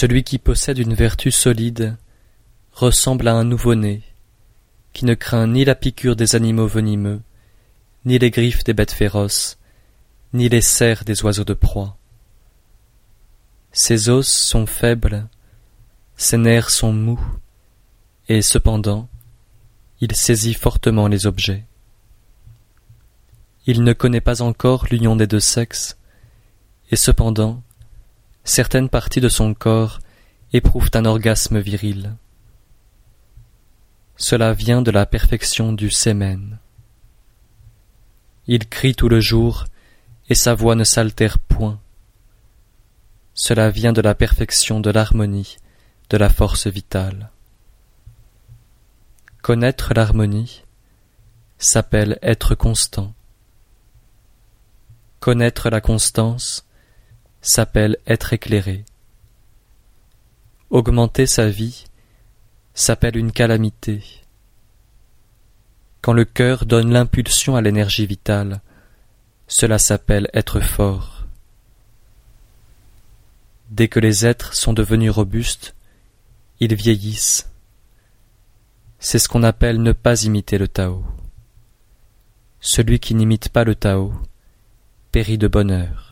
Celui qui possède une vertu solide ressemble à un nouveau-né, qui ne craint ni la piqûre des animaux venimeux, ni les griffes des bêtes féroces, ni les serres des oiseaux de proie. Ses os sont faibles, ses nerfs sont mous, et cependant il saisit fortement les objets. Il ne connaît pas encore l'union des deux sexes, et cependant certaines parties de son corps éprouvent un orgasme viril. Cela vient de la perfection du sémen. Il crie tout le jour, et sa voix ne s'altère point. Cela vient de la perfection de l'harmonie, de la force vitale. Connaître l'harmonie s'appelle être constant. Connaître la constance s'appelle être éclairé. Augmenter sa vie s'appelle une calamité. Quand le cœur donne l'impulsion à l'énergie vitale, cela s'appelle être fort. Dès que les êtres sont devenus robustes, ils vieillissent. C'est ce qu'on appelle ne pas imiter le Tao. Celui qui n'imite pas le Tao périt de bonheur.